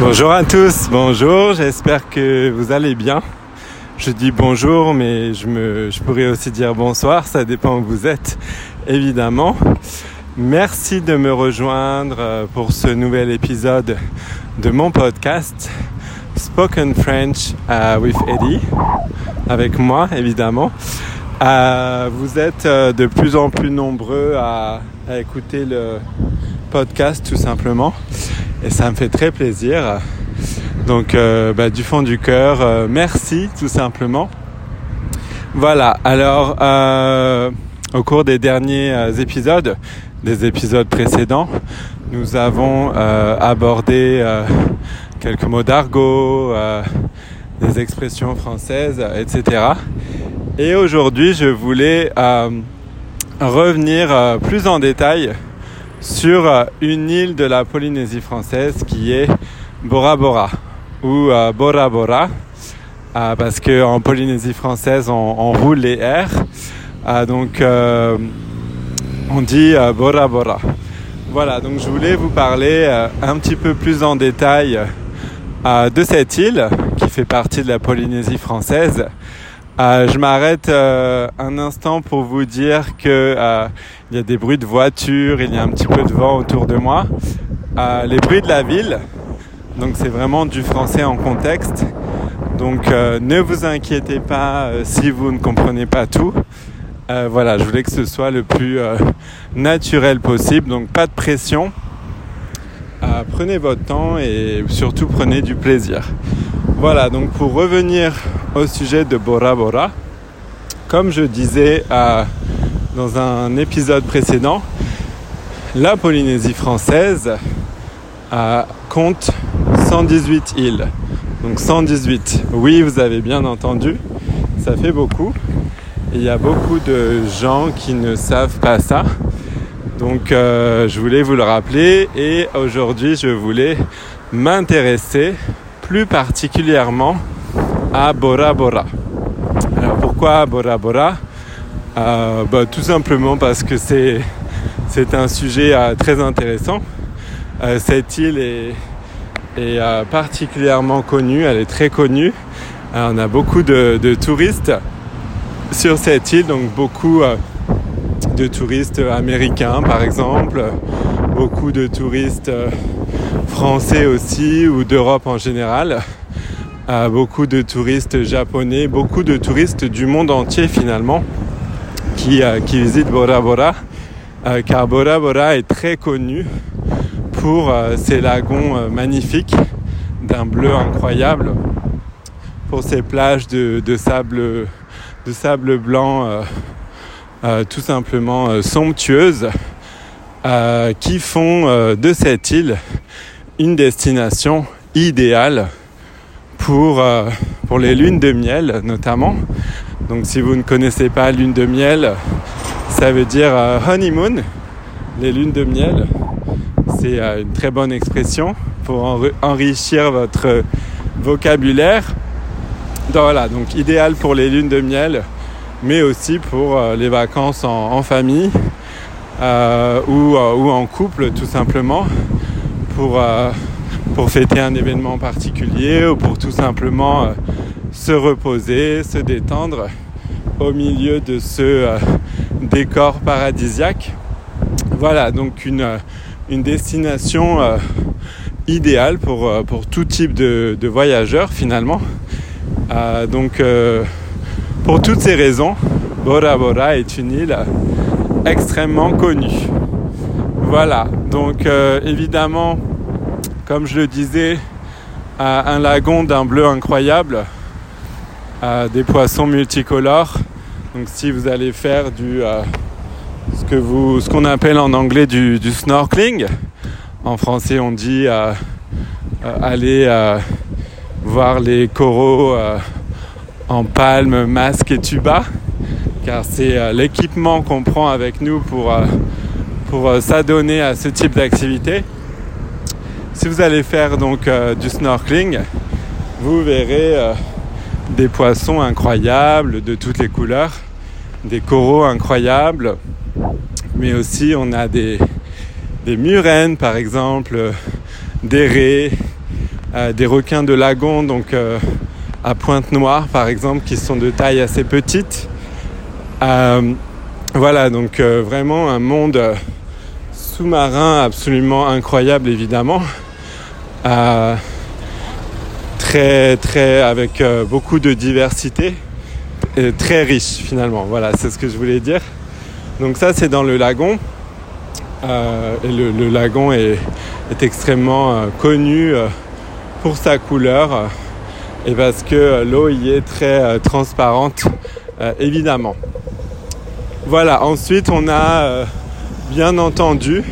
Bonjour à tous, bonjour, j'espère que vous allez bien. Je dis bonjour, mais je, me, je pourrais aussi dire bonsoir, ça dépend où vous êtes, évidemment. Merci de me rejoindre euh, pour ce nouvel épisode de mon podcast Spoken French uh, with Eddie, avec moi évidemment. Uh, vous êtes de plus en plus nombreux à écouter le podcast tout simplement et ça me fait très plaisir. Donc euh, bah, du fond du cœur, euh, merci tout simplement. Voilà, alors euh, au cours des derniers épisodes, des épisodes précédents, nous avons abordé quelques mots d'argot, des expressions françaises, etc. Et aujourd'hui, je voulais revenir plus en détail sur euh, une île de la Polynésie française qui est Bora Bora ou euh, Bora Bora euh, parce qu'en Polynésie française on, on, roule les R. Euh, donc euh, on dit euh, Bora Bora. Voilà donc je voulais vous parler un petit peu plus en détail de cette île qui fait partie de la Polynésie française euh, je m'arrête euh, un instant pour vous dire que euh, il y a des bruits de voitures, il y a un petit peu de vent autour de moi. Les bruits de la ville, donc c'est vraiment du français en contexte. Donc ne vous inquiétez pas si vous ne comprenez pas tout. voilà, je voulais que ce soit le plus naturel possible, donc pas de pression. prenez votre temps et surtout prenez du plaisir. Voilà, donc pour revenir au sujet de Bora Bora, comme je disais euh, dans un épisode précédent, la Polynésie française euh, compte 118 îles. Donc 118. Oui, vous avez bien entendu, ça fait beaucoup. il y a beaucoup de gens qui ne savent pas ça. Donc euh, je voulais vous le rappeler et aujourd'hui je voulais m'intéresser plus particulièrement à Bora Bora. Alors pourquoi Bora Bora? Euh, bah, Tout simplement parce que c'est, un sujet euh, très intéressant. Euh, cette île est, particulièrement connue, elle est très connue. On a beaucoup de, touristes sur cette île, donc beaucoup de touristes américains par exemple, beaucoup de touristes français aussi ou d'Europe en général. Euh, beaucoup de touristes japonais, beaucoup de touristes du monde entier finalement qui, euh, visitent Bora Bora. Euh, car Bora Bora est très connu pour ses lagons magnifiques d'un bleu incroyable, pour ses plages de, de sable, de sable blanc tout simplement somptueuses qui font de cette île une destination idéale pour, euh, pour les lunes de miel notamment. Donc si vous ne connaissez pas lune de miel, ça veut dire euh, honeymoon, les lunes de miel. C'est euh, une très bonne expression pour enrichir votre vocabulaire. Donc voilà, donc idéal pour les lunes de miel, mais aussi pour les vacances en, en famille ou, ou, en couple tout simplement pour, pour fêter un événement particulier ou pour tout simplement euh, se reposer, se détendre au milieu de ce euh, décor paradisiaque. Voilà, donc une, une destination idéale pour, tout type de, de voyageurs finalement. donc pour toutes ces raisons, Bora Bora est une île extrêmement connue. Voilà, donc euh, évidemment, comme je le disais, euh, un lagon d'un bleu incroyable, euh, des poissons multicolores. Donc si vous allez faire du vous ce qu'on appelle en anglais du, snorkeling, en français on dit aller voir les coraux en palme, masque et tuba, car c'est l'équipement qu'on prend avec nous pour euh, s'adonner à ce type d'activité. Si vous allez faire donc euh, du snorkeling, vous verrez euh, des poissons incroyables de toutes les couleurs, des coraux incroyables, mais aussi on a des, murènes par exemple, des raies des requins de lagon, donc à Pointe-Noire par exemple, qui sont de taille assez petite. voilà, donc vraiment un monde sous-marin absolument incroyable évidemment. Très très avec beaucoup de diversité et très riche finalement. Voilà, c'est ce que je voulais dire. Donc ça c'est dans le lagon. Euh, et le, lagon est, extrêmement euh, connu euh, pour sa couleur et parce que l'eau y est très transparente évidemment. Voilà, ensuite on a bien entendu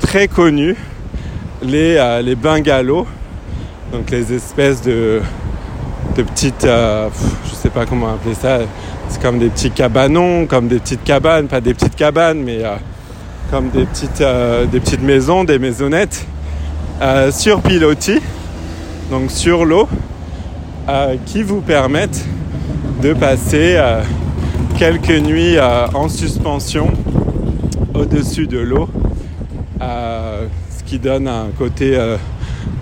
très connu les, les bungalows, donc les espèces de, petites, je sais pas comment appeler ça, c'est comme des petits cabanons, comme des petites cabanes, pas des petites cabanes, mais comme des petites, euh, des petites maisons, des maisonnettes euh, sur pilotis, donc sur l'eau, euh, qui vous permettent de passer quelques nuits en suspension au-dessus de l'eau, qui donne un côté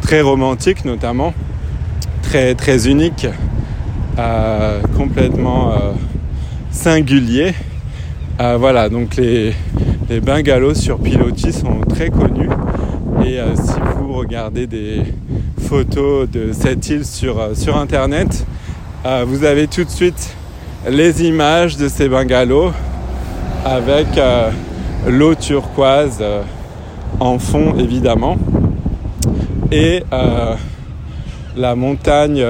très romantique notamment, très, très unique, complètement singulier. voilà, donc les, les bungalows sur pilotis sont très connus. Et euh, si vous regardez des photos de cette île sur, euh, sur internet, euh, vous avez tout de suite les images de ces bungalows avec l'eau turquoise en fond évidemment et la montagne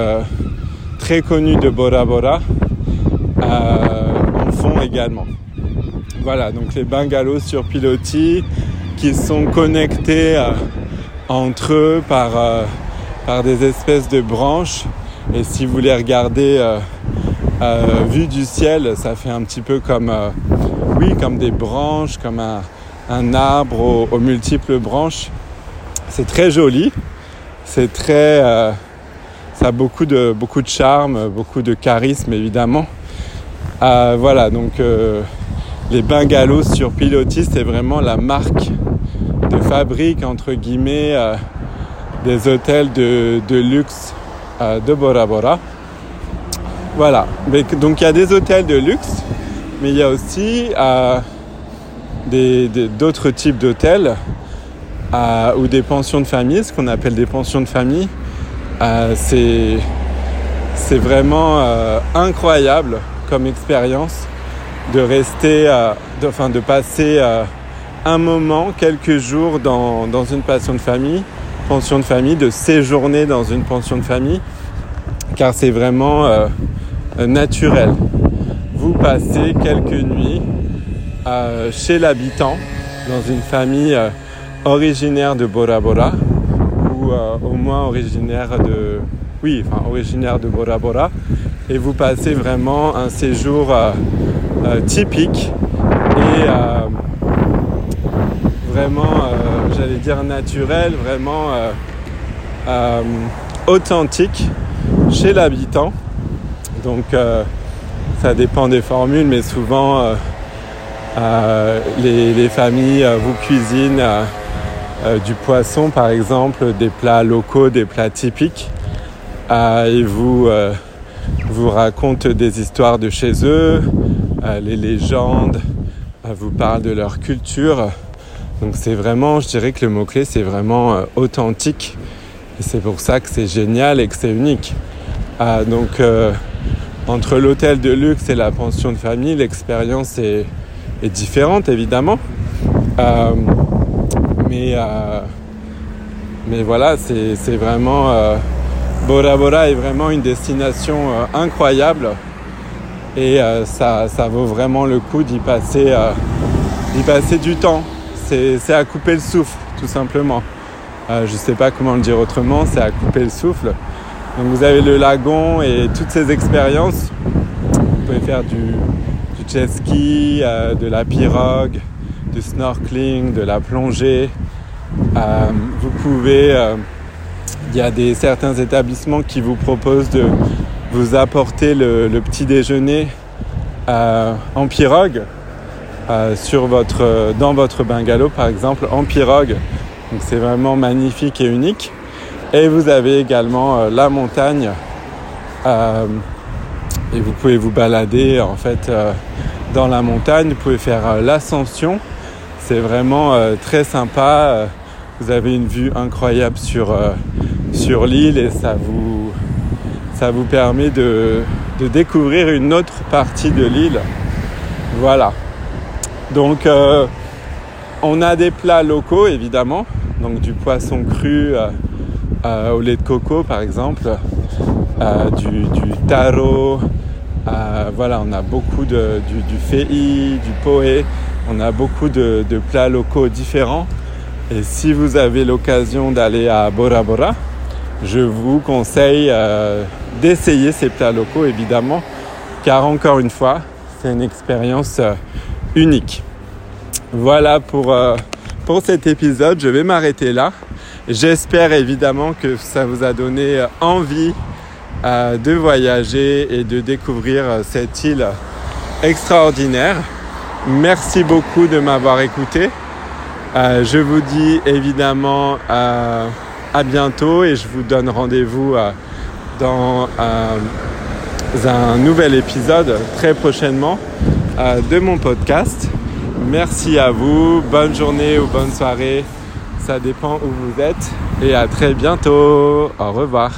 très connue de Bora Bora en fond également. Voilà, donc les bungalows sur pilotis qui sont connectés euh, entre eux par, euh, des espèces de branches. Et si vous les regardez euh, vue du ciel, ça fait un petit peu comme, oui, comme des branches, comme un, arbre aux, multiples branches. C'est très joli. C'est très, ça a beaucoup de, beaucoup de charme, beaucoup de charisme évidemment. voilà, donc les bungalows sur pilotis, c'est vraiment la marque de fabrique, entre guillemets, euh, des hôtels de, luxe euh, de Bora Bora. Voilà, donc il y a des hôtels de luxe, mais il y a aussi euh, d'autres types d'hôtels ou des pensions de famille, ce qu'on appelle des pensions de famille. c'est vraiment incroyable comme expérience de rester, euh, enfin de passer euh, un moment, quelques jours dans, une pension de famille, pension de famille, de séjourner dans une pension de famille, car c'est vraiment euh, naturel. Vous passez quelques nuits chez l'habitant, dans une famille originaire de Bora Bora, ou au moins originaire de, oui, enfin originaire de Bora Bora, et vous passez vraiment un séjour euh, typique et euh, vraiment, euh, j'allais dire naturel, vraiment authentique chez l'habitant. Donc ça dépend des formules, mais souvent les, familles vous cuisinent du poisson par exemple, des plats locaux, des plats typiques. et vous, vous racontent des histoires de chez eux, euh, les légendes, euh, vous parlent de leur culture. Donc c'est vraiment, je dirais que le mot-clé, c'est vraiment euh, authentique. Et c'est pour ça que c'est génial et que c'est unique. donc entre l'hôtel de luxe et la pension de famille, l'expérience est, différente évidemment. mais, mais voilà, c'est vraiment... Bora Bora est vraiment une destination incroyable et euh, ça, vaut vraiment le coup d'y passer, euh, passer du temps. C'est à couper le souffle, tout simplement. Euh, je sais pas comment le dire autrement, c'est à couper le souffle. Donc vous avez le lagon et toutes ces expériences. Vous pouvez faire du ski, de la pirogue, du snorkeling, de la plongée. vous pouvez, il y a des, certains établissements qui vous proposent de vous apportez le, petit déjeuner euh, en pirogue euh, sur dans votre bungalow par exemple en pirogue. Donc c'est vraiment magnifique et unique. Et vous avez également la montagne. Et vous pouvez vous balader en fait dans la montagne. Vous pouvez faire l'ascension. C'est vraiment très sympa. Vous avez une vue incroyable sur, sur l'île et ça vous, ça vous permet de, de découvrir une autre partie de l'île. Voilà. Donc euh, on a des plats locaux évidemment, donc du poisson cru euh, euh, au lait de coco par exemple, du, du, taro, voilà, on a beaucoup de, du, fei, du poé, on a beaucoup de, plats locaux différents. Et si vous avez l'occasion d'aller à Bora Bora, je vous conseille d'essayer ces plats locaux évidemment, car encore une fois, c'est une expérience euh, unique. Voilà pour, euh, pour cet épisode, je vais m'arrêter là. J'espère évidemment que ça vous a donné euh, de voyager et de découvrir cette île extraordinaire. Merci beaucoup de m'avoir écouté. je vous dis évidemment à bientôt et je vous donne rendez-vous dans euh, un nouvel épisode très prochainement euh, de mon podcast. Merci à vous, bonne journée ou bonne soirée, ça dépend où vous êtes et à très bientôt. Au revoir.